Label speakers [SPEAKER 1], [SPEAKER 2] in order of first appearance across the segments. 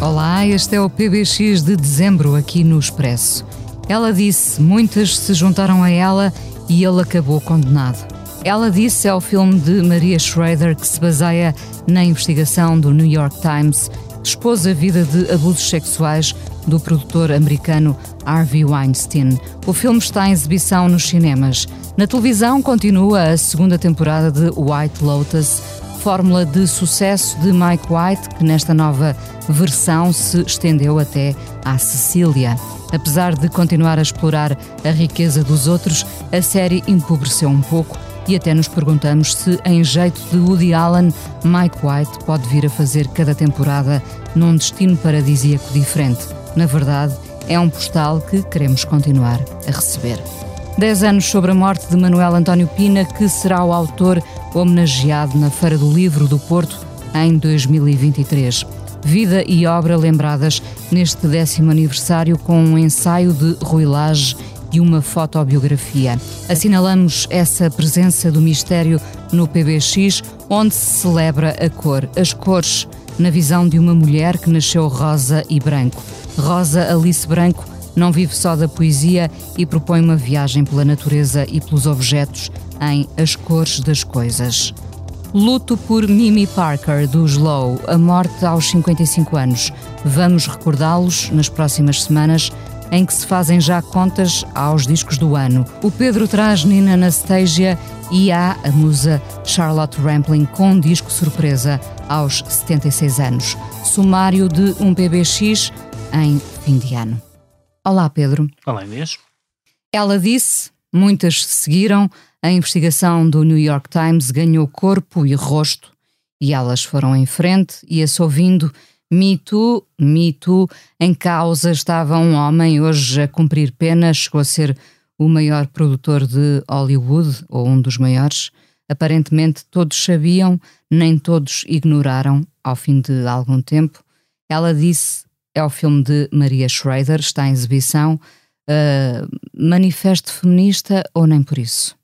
[SPEAKER 1] Olá, este é o PBX de dezembro aqui no Expresso. Ela disse: muitas se juntaram a ela e ele acabou condenado. Ela disse é o filme de Maria Schrader que se baseia na investigação do New York Times que expôs a vida de abusos sexuais do produtor americano Harvey Weinstein. O filme está em exibição nos cinemas. Na televisão continua a segunda temporada de White Lotus, fórmula de sucesso de Mike White, que nesta nova versão se estendeu até à Sicília. Apesar de continuar a explorar a riqueza dos outros, a série empobreceu um pouco e até nos perguntamos se, em jeito de Woody Allen, Mike White pode vir a fazer cada temporada num destino paradisíaco diferente. Na verdade, é um postal que queremos continuar a receber. Dez anos sobre a morte de Manuel António Pina, que será o autor homenageado na Feira do Livro do Porto em 2023. Vida e obra lembradas neste décimo aniversário com um ensaio de Rui Lage e uma fotobiografia. Assinalamos essa presença do mistério no PBX, onde se celebra a cor, as cores, na visão de uma mulher que nasceu rosa e branco. Rosa Alice Branco não vive só da poesia e propõe uma viagem pela natureza e pelos objetos em As Cores das Coisas. Luto por Mimi Parker, do Slow, a morte aos 55 anos. Vamos recordá-los nas próximas semanas, em que se fazem já contas aos discos do ano. O Pedro traz Nina Anastasia e há a musa Charlotte Rampling com um disco surpresa aos 76 anos. Sumário de um PBX em fim de ano. Olá, Pedro.
[SPEAKER 2] Olá, Inês.
[SPEAKER 1] Ela disse, muitas seguiram, a investigação do New York Times ganhou corpo e rosto e elas foram em frente e se ouvindo Me Too, Me Too, em causa estava um homem hoje a cumprir pena, chegou a ser o maior produtor de Hollywood, ou um dos maiores. Aparentemente todos sabiam, nem todos ignoraram, ao fim de algum tempo. Ela disse, é o filme de Maria Schrader, está em exibição, uh, manifesto feminista ou nem por isso?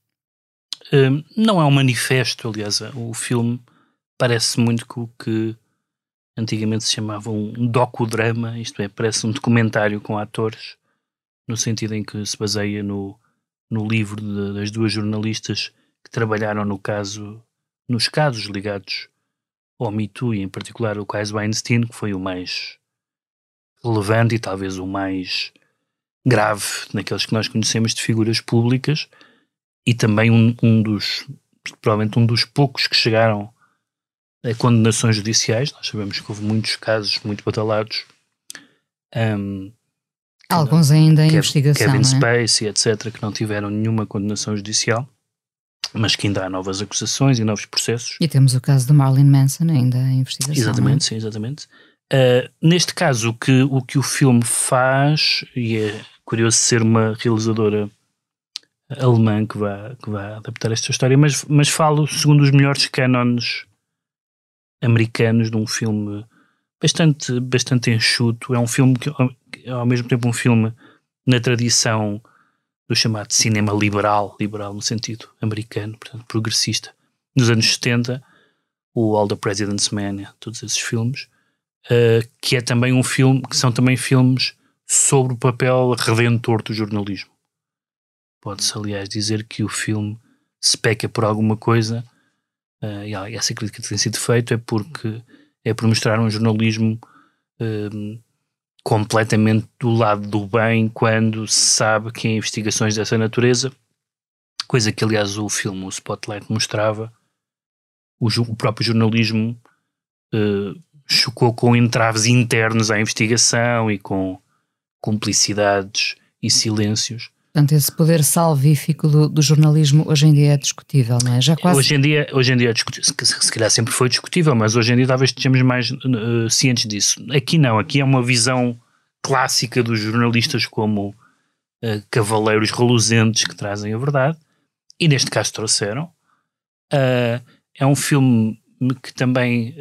[SPEAKER 2] Uh, não é um manifesto, aliás, o filme parece muito com o que antigamente se chamava um docudrama, isto é, parece um documentário com atores, no sentido em que se baseia no, no livro de, das duas jornalistas que trabalharam no caso, nos casos ligados ao Me Too, e em particular o caso Weinstein, que foi o mais relevante e talvez o mais grave naqueles que nós conhecemos de figuras públicas e também um, um dos, provavelmente um dos poucos que chegaram a condenações judiciais. Nós sabemos que houve muitos casos muito batalados. Um,
[SPEAKER 1] Alguns ainda em
[SPEAKER 2] Kevin,
[SPEAKER 1] investigação.
[SPEAKER 2] Kevin
[SPEAKER 1] é?
[SPEAKER 2] Spacey, etc., que não tiveram nenhuma condenação judicial, mas que ainda há novas acusações e novos processos.
[SPEAKER 1] E temos o caso de Marilyn Manson ainda em investigação.
[SPEAKER 2] Exatamente,
[SPEAKER 1] é?
[SPEAKER 2] sim, exatamente. Uh, neste caso, o que, o que o filme faz, e é curioso ser uma realizadora alemã que vai, que vai adaptar esta história, mas, mas falo segundo os melhores cânones americanos de um filme bastante, bastante enxuto. É um filme que ao mesmo tempo um filme na tradição do chamado cinema liberal, liberal no sentido americano, portanto progressista. Nos anos 70, o All the President's Men, todos esses filmes, uh, que é também um filme, que são também filmes sobre o papel redentor do jornalismo. Pode-se, aliás, dizer que o filme se peca por alguma coisa, uh, e essa crítica tem sido feita é porque é por mostrar um jornalismo uh, completamente do lado do bem quando se sabe que em investigações dessa natureza, coisa que aliás o filme, o Spotlight, mostrava, o, o próprio jornalismo uh, chocou com entraves internos à investigação e com cumplicidades e silêncios
[SPEAKER 1] Portanto, esse poder salvífico do, do, jornalismo hoje em dia é discutível, não é? Já quase...
[SPEAKER 2] Hoje em dia, hoje em dia é discutível, se calhar sempre foi discutível, mas hoje em dia talvez estejamos mais uh, cientes disso. Aqui não, aqui é uma visão clássica dos jornalistas como uh, cavaleiros reluzentes que trazem a verdade, e neste caso trouxeram. Uh, é um filme que também,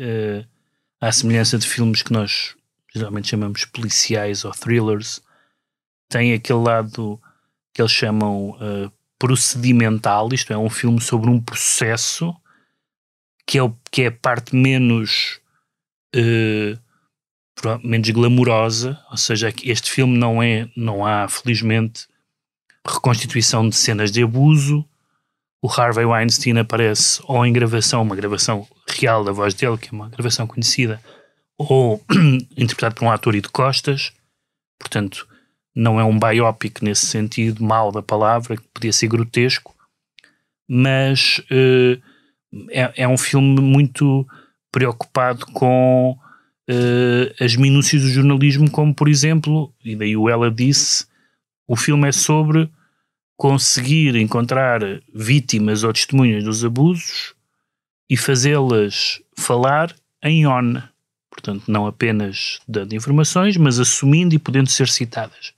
[SPEAKER 2] à semelhança de filmes que nós geralmente chamamos policiais ou thrillers, tem aquele lado que eles chamam uh, procedimental, isto é, um filme sobre um processo que é, o, que é a parte menos uh, menos glamourosa, ou seja, este filme não é, não há felizmente reconstituição de cenas de abuso. O Harvey Weinstein aparece ou em gravação, uma gravação real da voz dele, que é uma gravação conhecida, ou interpretado por um ator e de costas. Portanto, não é um biopic nesse sentido mal da palavra, que podia ser grotesco, mas uh, é, é, um filme muito preocupado com uh, as minúcias do jornalismo, como por exemplo, e daí o Ela disse, o filme é sobre conseguir encontrar vítimas ou testemunhas dos abusos e fazê-las falar em on. Portanto, não apenas dando informações, mas assumindo e podendo ser citadas.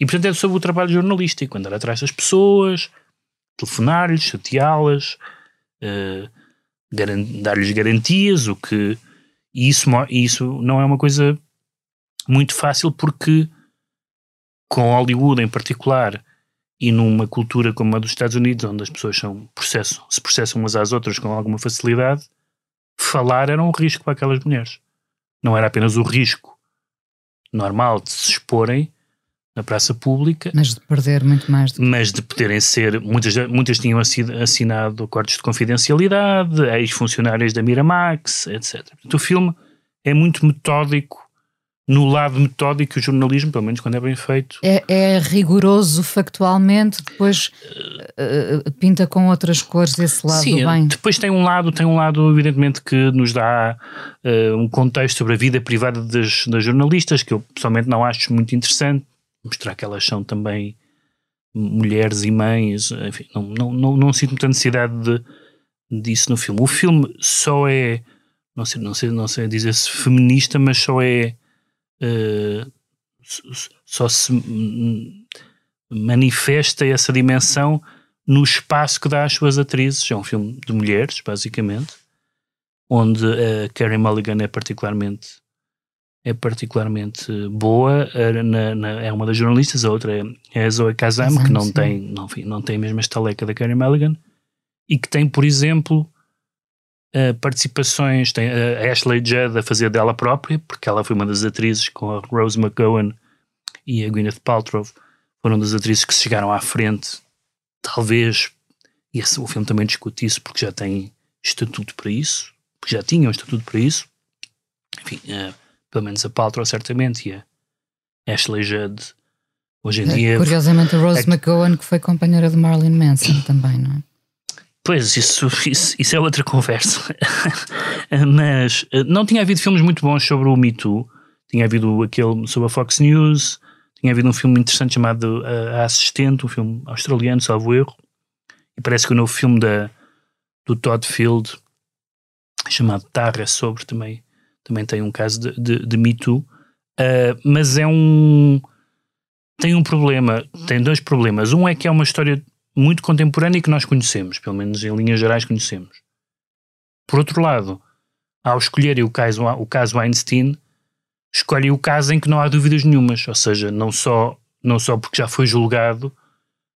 [SPEAKER 2] E portanto é sobre o trabalho jornalístico, andar atrás das pessoas, telefonar-lhes, chateá-las, uh, dar-lhes garantias, o que. E isso, isso não é uma coisa muito fácil porque com Hollywood em particular e numa cultura como a dos Estados Unidos, onde as pessoas são, processam, se processam umas às outras com alguma facilidade, falar era um risco para aquelas mulheres. Não era apenas o risco normal de se exporem, na praça pública.
[SPEAKER 1] Mas de perder muito mais.
[SPEAKER 2] Do... Mas de poderem ser, muitas, muitas tinham assinado acordos de confidencialidade, ex-funcionários da Miramax, etc. Portanto, o filme é muito metódico no lado metódico o jornalismo, pelo menos quando é bem feito.
[SPEAKER 1] É, é rigoroso factualmente, depois uh, pinta com outras cores esse lado
[SPEAKER 2] Sim,
[SPEAKER 1] bem.
[SPEAKER 2] Depois tem um lado, tem um lado evidentemente que nos dá uh, um contexto sobre a vida privada das, das jornalistas que eu pessoalmente não acho muito interessante mostrar que elas são também mulheres e mães, enfim, não, não, não, não sinto muita necessidade de, disso no filme. O filme só é, não sei, não sei, não sei dizer-se feminista, mas só é, uh, só se manifesta essa dimensão no espaço que dá às suas atrizes. É um filme de mulheres, basicamente, onde a Carey Mulligan é particularmente é particularmente boa, na, na, é uma das jornalistas, a outra é, é a Zoe Kazam, que não tem, não, enfim, não tem a mesma estaleca da Carey Mulligan, e que tem, por exemplo, uh, participações, tem a Ashley Judd a fazer dela própria, porque ela foi uma das atrizes com a Rose McGowan e a Gwyneth Paltrow, foram das atrizes que se chegaram à frente, talvez, e esse, o filme também discute isso, porque já tem estatuto para isso, porque já tinham estatuto para isso, enfim... Uh, pelo menos a Paltrow certamente, e a Ashley Judd hoje em é, dia.
[SPEAKER 1] Curiosamente a Rose é, McGowan que foi companheira de Marilyn Manson também, não é?
[SPEAKER 2] Pois, isso, isso, isso é outra conversa. Mas eh, não tinha havido filmes muito bons sobre o Me Too. Tinha havido aquele sobre a Fox News, tinha havido um filme interessante chamado eh, A Assistente, um filme australiano, salvo erro. E parece que o novo filme da, do Todd Field, chamado Tar, é sobre também também tem um caso de, de, de Me Too, uh, mas é um. tem um problema, tem dois problemas. Um é que é uma história muito contemporânea e que nós conhecemos, pelo menos em linhas gerais conhecemos. Por outro lado, ao escolherem o caso, o caso Einstein, escolhem o caso em que não há dúvidas nenhumas, ou seja, não só, não só porque já foi julgado,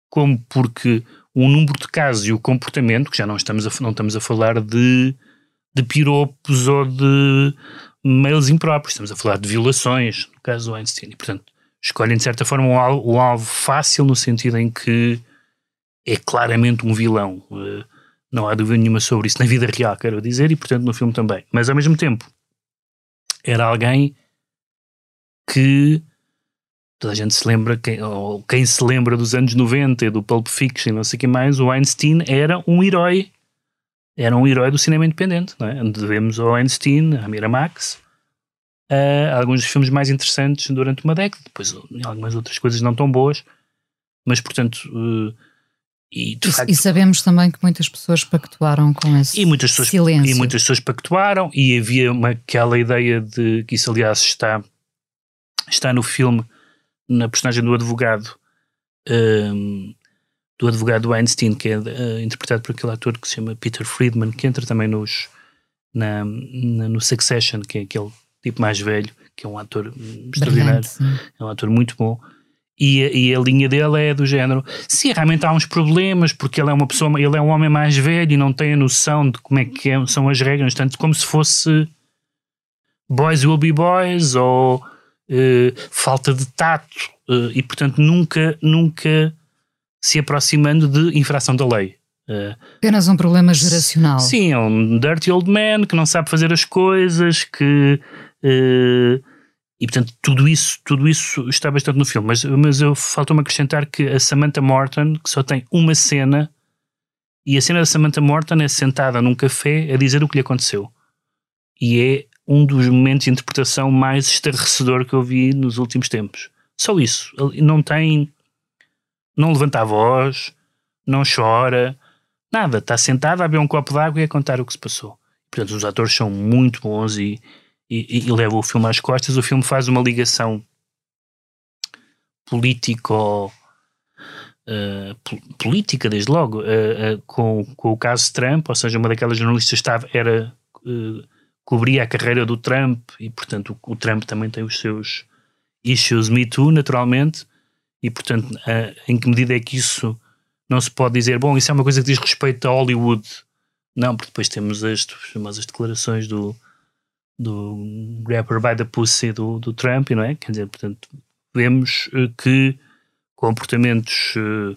[SPEAKER 2] como porque o número de casos e o comportamento, que já não estamos a, não estamos a falar de de piropos ou de mails impróprios. Estamos a falar de violações, no caso do Einstein. E, portanto, escolhem de certa forma um alvo, um alvo fácil no sentido em que é claramente um vilão. Uh, não há dúvida nenhuma sobre isso na vida real, quero dizer, e portanto no filme também. Mas ao mesmo tempo, era alguém que toda a gente se lembra, ou quem se lembra dos anos 90 e do Pulp Fiction, não sei o que mais, o Einstein era um herói era um herói do cinema independente, não é? devemos ao Einstein, a Miramax, uh, alguns dos filmes mais interessantes durante uma década, depois algumas outras coisas não tão boas, mas portanto. E,
[SPEAKER 1] e,
[SPEAKER 2] facto,
[SPEAKER 1] e sabemos também que muitas pessoas pactuaram com esse
[SPEAKER 2] e muitas pessoas,
[SPEAKER 1] silêncio.
[SPEAKER 2] E muitas pessoas pactuaram, e havia uma, aquela ideia de que isso, aliás, está, está no filme, na personagem do advogado, um, do advogado Weinstein, que é uh, interpretado por aquele ator que se chama Peter Friedman, que entra também nos, na, na, no Succession, que é aquele tipo mais velho, que é um ator extraordinário, é um ator muito bom. E a, e a, linha dele é do género. Sim, realmente há uns problemas, porque ele é uma pessoa, ele é um homem mais velho e não tem a noção de como é que é, são as regras, tanto como se fosse boys will be boys ou uh, falta de tato, uh, e portanto nunca, nunca se aproximando de infração da lei. Uh,
[SPEAKER 1] Apenas um problema geracional.
[SPEAKER 2] Sim, é um dirty old man que não sabe fazer as coisas, que e portanto, tudo isso, tudo isso está bastante no filme. Mas, mas eu faltou-me acrescentar que a Samantha Morton, que só tem uma cena, e a cena da Samantha Morton é sentada num café a dizer o que lhe aconteceu. E é um dos momentos de interpretação mais estarrecedor que eu vi nos últimos tempos. Só isso. Não tem. Não levanta a voz, não chora, nada. Está sentada a beber um copo de água e a contar o que se passou. Portanto, os atores são muito bons e e, e, leva o filme às costas. O filme faz uma ligação político. Uh, política, desde logo, uh, uh, com, com o caso Trump, ou seja, uma daquelas jornalistas estava, era, cobria a carreira do Trump e, portanto, o, o, Trump também tem os seus issues Me Too, naturalmente, e, portanto, em que medida é que isso não se pode dizer, bom, isso é uma coisa que diz respeito a Hollywood? Não, porque depois temos as famosas declarações do, do Grabber by the Pussy do, do Trump, não é? Quer dizer, portanto, vemos uh, que comportamentos uh,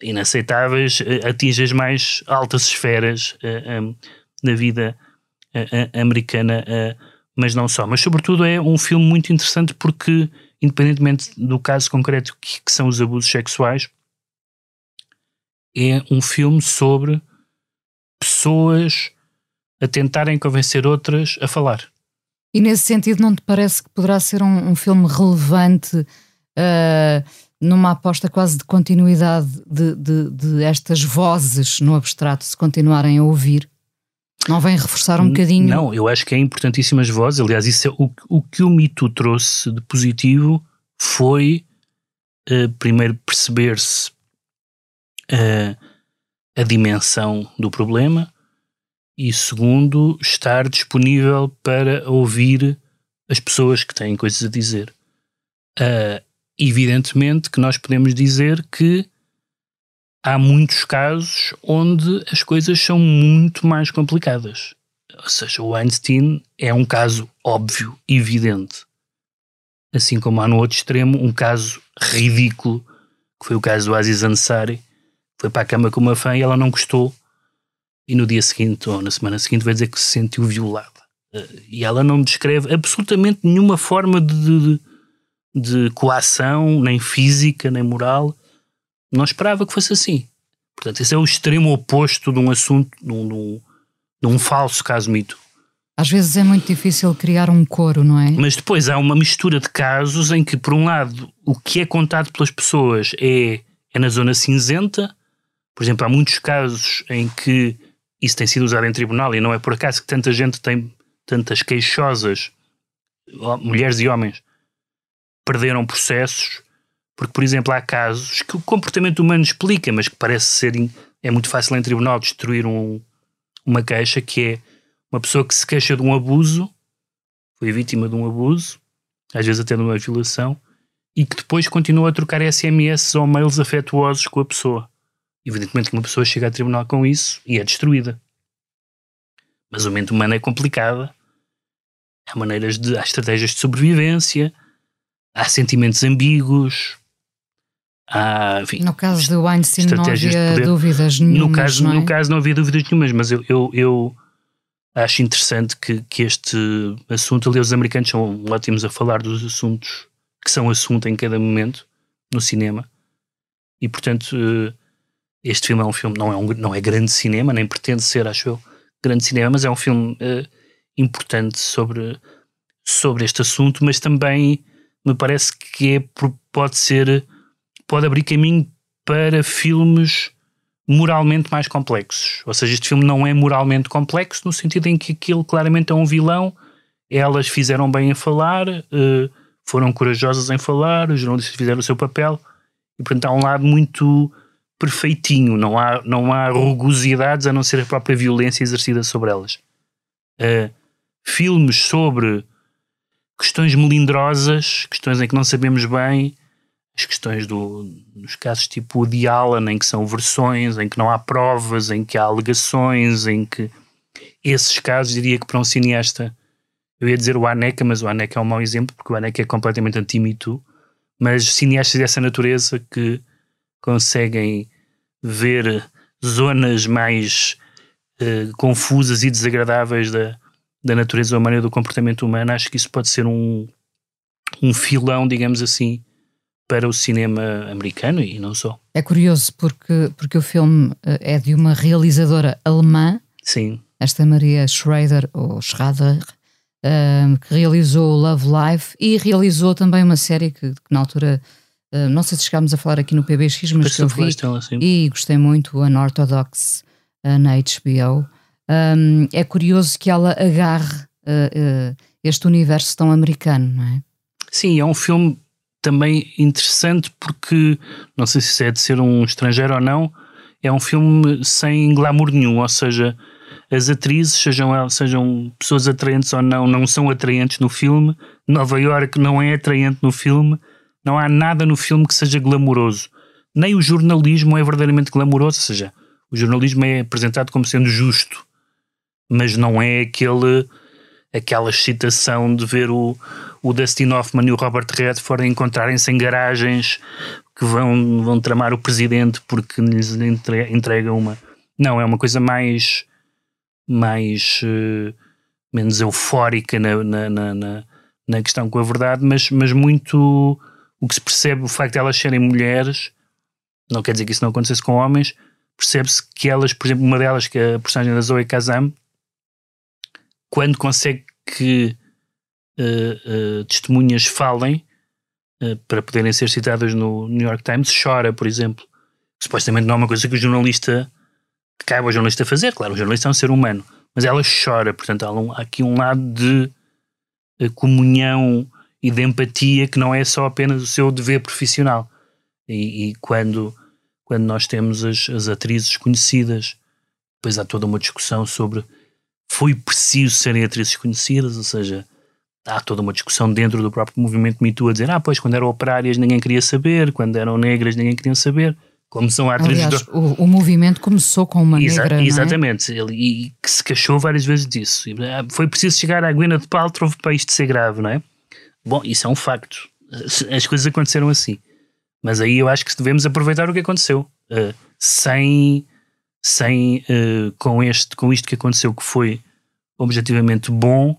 [SPEAKER 2] inaceitáveis uh, atingem as mais altas esferas na vida americana, mas não só. Mas, sobretudo, é um filme muito interessante porque, independentemente do caso concreto que, que são os abusos sexuais, é um filme sobre pessoas a tentarem convencer outras a falar.
[SPEAKER 1] E nesse sentido, não te parece que poderá ser um, um filme relevante uh, numa aposta quase de continuidade de, de, de, estas vozes no abstrato se continuarem a ouvir? Não vem reforçar um bocadinho?
[SPEAKER 2] Não, eu acho que é importantíssimas vozes. Aliás, isso é o, o que o mito trouxe de positivo foi uh, primeiro perceber-se uh, a dimensão do problema e segundo, estar disponível para ouvir as pessoas que têm coisas a dizer. Uh, evidentemente que nós podemos dizer que há muitos casos onde as coisas são muito mais complicadas. Ou seja, o Einstein é um caso óbvio, evidente. Assim como há no outro extremo um caso ridículo, que foi o caso do Aziz Ansari. Foi para a cama com uma fã e ela não gostou e no dia seguinte ou na semana seguinte vai dizer que se sentiu violada. Uh, e ela não descreve absolutamente nenhuma forma de, de, de, coação, nem física, nem moral. Não esperava que fosse assim. Portanto, esse é o extremo oposto de um assunto, de um, de um, de um falso caso mito.
[SPEAKER 1] Às vezes é muito difícil criar um coro, não é?
[SPEAKER 2] Mas depois há uma mistura de casos em que, por um lado, o que é contado pelas pessoas é, é na zona cinzenta. Por exemplo, há muitos casos em que isso tem sido usado em tribunal e não é por acaso que tanta gente tem tantas queixosas, mulheres e homens, perderam processos, porque, por exemplo, há casos que o comportamento humano explica, mas que parece ser é muito fácil em tribunal destruir um, uma queixa, que é uma pessoa que se queixa de um abuso, foi vítima de um abuso, às vezes até de uma violação, e que depois continua a trocar SMS ou mails afetuosos com a pessoa. Evidentemente que uma pessoa chega a tribunal com isso e é destruída. Mas o mente humano é complicada. Há maneiras de. há estratégias de sobrevivência, há sentimentos ambíguos. Há, enfim,
[SPEAKER 1] no caso do Einstein não havia dúvidas nenhumas.
[SPEAKER 2] No caso,
[SPEAKER 1] não, é?
[SPEAKER 2] no caso não havia dúvidas nenhumas, mas eu, eu, eu acho interessante que, que este assunto, ali os americanos são ótimos a falar dos assuntos que são assunto em cada momento no cinema. E portanto, eh, este filme é um filme, não é, um, não é grande cinema, nem pretende ser, acho eu, grande cinema, mas é um filme uh, importante sobre, sobre este assunto, mas também me parece que é, pode ser pode abrir caminho para filmes moralmente mais complexos. Ou seja, este filme não é moralmente complexo no sentido em que aquilo claramente é um vilão, elas fizeram bem em falar, uh, foram corajosas em falar, os jornalistas fizeram o seu papel, e portanto há um lado muito perfeitinho, não há, não há rugosidades a não ser a própria violência exercida sobre elas. Uh, filmes sobre questões melindrosas, questões em que não sabemos bem, as questões do, dos casos tipo o de Alan, em que são versões, em que não há provas, em que há alegações, em que esses casos, diria que para um cineasta, eu ia dizer o Aneca, mas o Aneca é um mau exemplo, porque o Aneca é completamente anti-Me mas cineastas dessa natureza que conseguem ver zonas mais uh, confusas e desagradáveis da, da natureza humana e do comportamento humano, acho que isso pode ser um, um filão, digamos assim, para o cinema americano e não só.
[SPEAKER 1] É curioso porque, porque o filme eh, é de uma realizadora alemã.
[SPEAKER 2] Sim.
[SPEAKER 1] Esta Maria Schrader, ou Schrader, um, que realizou Love Life e realizou também uma série que, que na altura, uh, não sei se chegámos a falar aqui no PBX, mas que eu vi
[SPEAKER 2] ela,
[SPEAKER 1] e gostei muito, Unorthodox, uh, na HBO. Um, é curioso que ela agarre uh, este universo tão americano, não é?
[SPEAKER 2] Sim, é um filme também interessante porque, não sei se é de ser um estrangeiro ou não, é um filme sem glamour nenhum, ou seja, as atrizes, sejam sejam pessoas atraentes ou não, não são atraentes no filme. Nova York não é atraente no filme. Não há nada no filme que seja glamouroso. Nem o jornalismo é verdadeiramente glamouroso, ou seja, o jornalismo é apresentado como sendo justo, mas não é aquele aquela excitação de ver o, o Dustin Hoffman e o Robert Redford encontrarem-se em garagens que vão, vão tramar o presidente porque lhes entrega uma. Não, é uma coisa mais. mais. Uh, menos eufórica na, na, na, na, questão com a verdade, mas, mas muito. O que se percebe, o facto de elas serem mulheres, não quer dizer que isso não acontecesse com homens, percebe-se que elas, por exemplo, uma delas, que é a personagem da Zoe Kazam, quando consegue que uh, uh, testemunhas falem uh, para poderem ser citadas no New York Times, chora, por exemplo. Supostamente não é uma coisa que o jornalista que cabe ao jornalista fazer, claro, o jornalista é um ser humano, mas ela chora, portanto há, aqui um lado de comunhão e de empatia que não é só apenas o seu dever profissional. E, e quando, quando nós temos as, as atrizes conhecidas, depois há toda uma discussão sobre foi preciso serem atrizes conhecidas, ou seja, há toda uma discussão dentro do próprio movimento Me Too a dizer, ah, pois quando eram operárias ninguém queria saber, quando eram negras ninguém queria saber, como são atrizes...
[SPEAKER 1] Aliás, do... o, o, movimento começou com uma Exa negra,
[SPEAKER 2] Exatamente,
[SPEAKER 1] é?
[SPEAKER 2] ele, e que se queixou várias vezes disso. Ah, foi preciso chegar à Gwyneth Paltrow para isto ser grave, não é? Bom, isso é um facto. As coisas aconteceram assim. Mas aí eu acho que devemos aproveitar o que aconteceu. Uh, sem sem, uh, com, este, com isto que aconteceu, que foi objetivamente bom,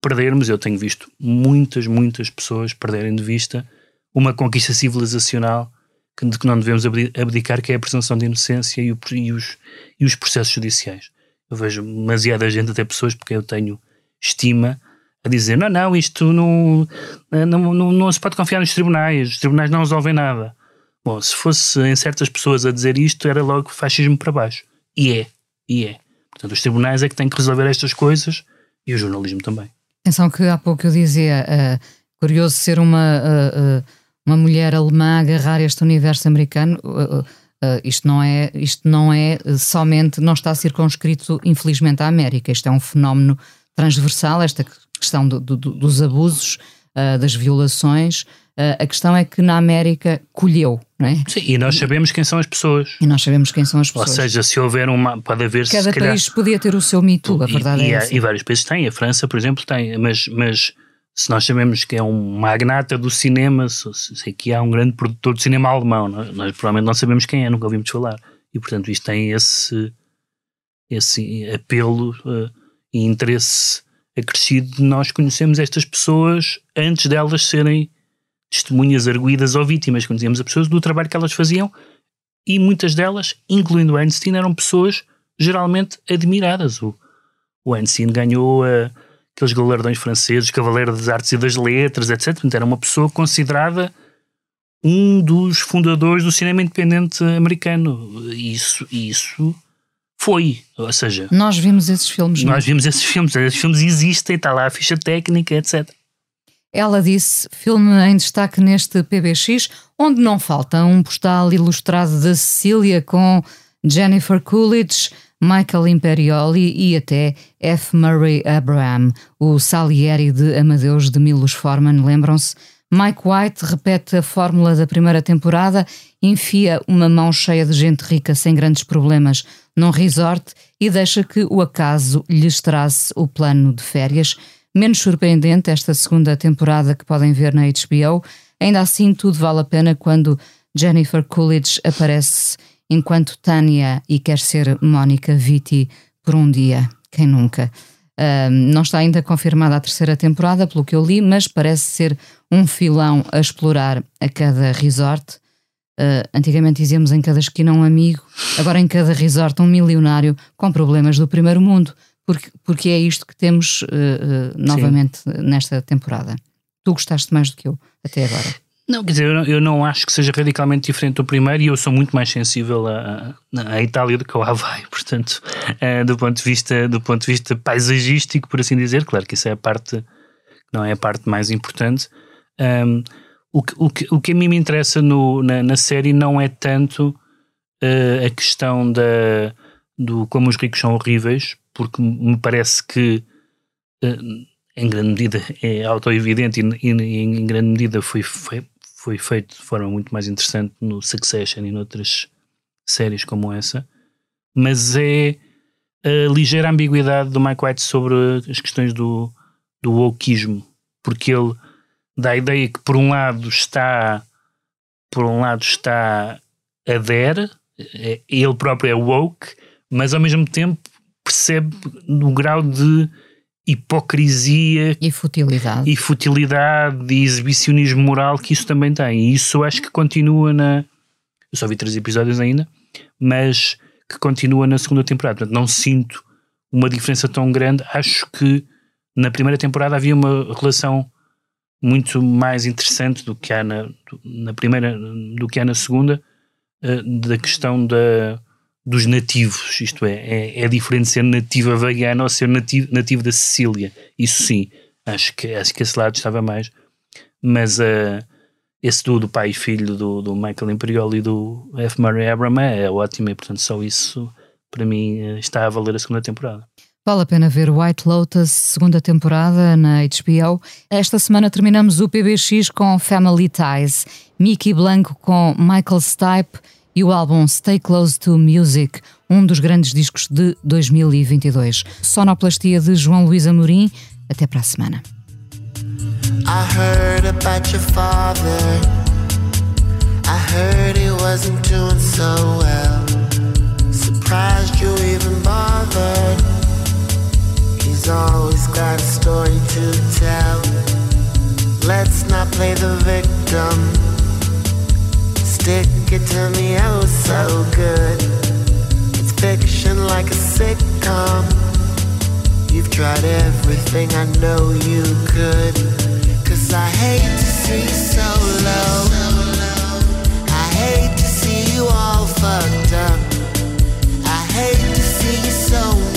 [SPEAKER 2] perdermos. Eu tenho visto muitas, muitas pessoas perderem de vista uma conquista civilizacional que, de que não devemos abdicar, que é a presunção de inocência e, o, e, os, e os processos judiciais. Eu vejo demasiada gente, até pessoas, porque eu tenho estima, a dizer: não, não, isto não, não, não, não se pode confiar nos tribunais, os tribunais não resolvem nada. Bom, se fosse em certas pessoas a dizer isto, era logo fascismo para baixo. E é, e é. Portanto, os tribunais é que têm que resolver estas coisas e o jornalismo também.
[SPEAKER 1] Atenção que há pouco eu dizia, uh, curioso ser uma, uh, uh, uma mulher alemã agarrar este universo americano. isto não é, isto não é somente, não está circunscrito, infelizmente, à América. Isto é um fenómeno transversal, esta questão do, do, dos abusos, das violações. Uh, a questão é que na América colheu, não é?
[SPEAKER 2] Sim, e nós sabemos quem são as pessoas.
[SPEAKER 1] E nós sabemos quem são as pessoas.
[SPEAKER 2] Ou seja, se houver uma. Pode haver.
[SPEAKER 1] Cada
[SPEAKER 2] calhar,
[SPEAKER 1] país podia ter o seu mito, a verdade
[SPEAKER 2] e,
[SPEAKER 1] é
[SPEAKER 2] essa. E vários países têm, a França, por exemplo, tem, mas, mas se nós sabemos que é um magnata do cinema, sei que há um grande produtor de cinema alemão, nós, nós provavelmente não sabemos quem é, nunca ouvimos falar. E portanto isto tem esse, esse apelo uh, e interesse acrescido de nós conhecemos estas pessoas antes delas serem testemunhas arguídas ou vítimas, conhecíamos as pessoas do trabalho que elas faziam e muitas delas, incluindo Einstein, eram pessoas geralmente admiradas. O, o Einstein ganhou uh, aqueles galardões franceses, Cavaleiro das Artes e das Letras, etc. Era uma pessoa considerada um dos fundadores do cinema independente americano. Isso, isso foi. Ou seja,
[SPEAKER 1] nós vimos esses filmes.
[SPEAKER 2] Nós não? vimos esses filmes. Esses filmes existem, está lá a ficha técnica, etc.
[SPEAKER 1] Ela disse: filme em destaque neste PBX, onde não falta um postal ilustrado da Cecília com Jennifer Coolidge, Michael Imperioli e até F. Murray Abraham, o Salieri de Amadeus de Milos Forman, lembram-se? Mike White repete a fórmula da primeira temporada, enfia uma mão cheia de gente rica sem grandes problemas num resort e deixa que o acaso lhes trace o plano de férias. Menos surpreendente esta segunda temporada que podem ver na HBO. Ainda assim, tudo vale a pena quando Jennifer Coolidge aparece enquanto Tânia e quer ser Mónica Vitti por um dia. Quem nunca? Uh, não está ainda confirmada a terceira temporada, pelo que eu li, mas parece ser um filão a explorar a cada resort. Uh, antigamente dizíamos em cada esquina um amigo, agora em cada resort um milionário com problemas do primeiro mundo, porque, porque é isto que temos uh, uh, novamente Sim. nesta temporada. Tu gostaste mais do que eu até agora.
[SPEAKER 2] Não, quer dizer, eu não, eu não, acho que seja radicalmente diferente do primeiro e eu sou muito mais sensível à, à Itália do que ao Havaí, portanto, do, ponto de vista, do ponto de vista paisagístico, por assim dizer, claro que isso é a parte, não é a parte mais importante. Um, o que, o, que, o que a mim me interessa no, na, na série não é tanto uh, a questão da, do como os ricos são horríveis, porque me parece que uh, em grande medida é auto-evidente e, e, em grande medida foi, foi, foi feito de forma muito mais interessante no Succession e noutras séries como essa, mas é a ligeira ambiguidade do Mike White sobre as questões do, do wokeismo, porque ele dá a ideia que por um lado está por um lado está a der, é, ele próprio é woke, mas ao mesmo tempo percebe no grau de hipocrisia
[SPEAKER 1] e futilidade
[SPEAKER 2] e futilidade e exibicionismo moral que isso também tem. E isso acho que continua na. Eu só vi três episódios ainda, mas que continua na segunda temporada. Portanto, não sinto uma diferença tão grande. Acho que na primeira temporada havia uma relação muito mais interessante do que há na, na primeira, do que há na segunda, uh, da questão da, dos nativos, isto é, é, é diferente ser nativo havaiano ou ser nativo, nativo da Sicília, isso sim, acho que, acho que esse lado estava mais, mas uh, esse do, do pai e filho do, do Michael Imperioli e do F. Murray Abraham é, é ótimo e portanto só isso para mim uh, está a valer a segunda temporada.
[SPEAKER 1] Vale a pena ver White Lotus, segunda temporada na HBO. Esta semana terminamos o PBX com Family Ties, Mickey Blanco com Michael Stipe e o álbum Stay Close to Music, um dos grandes discos de 2022. Sonoplastia de João Luís Amorim. Até para a semana. I heard about your father. I heard he wasn't doing so well. Surprised you even bothered. Always got a story to tell. Let's not play the victim. Stick it to me oh so good. It's fiction like a sitcom. You've tried everything I know you could. Cause I hate to see you so low. I hate to see you all fucked up. I hate to see you so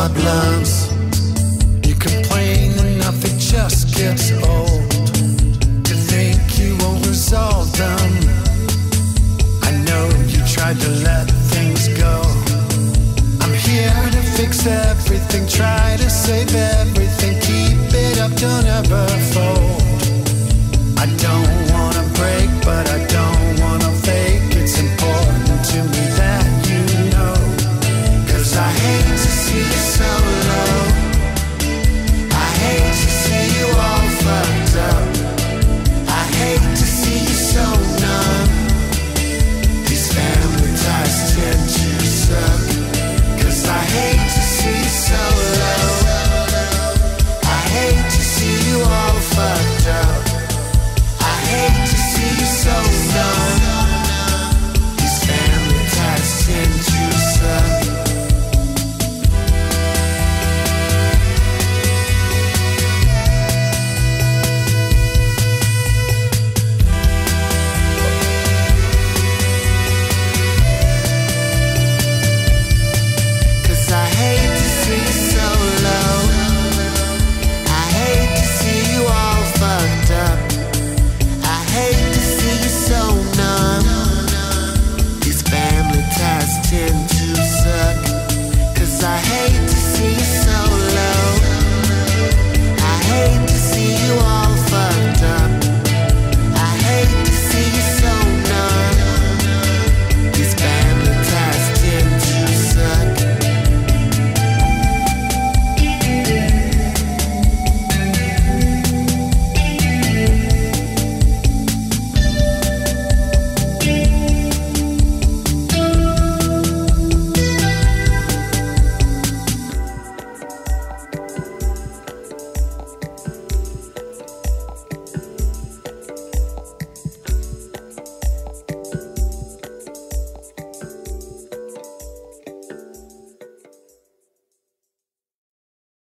[SPEAKER 1] Problems.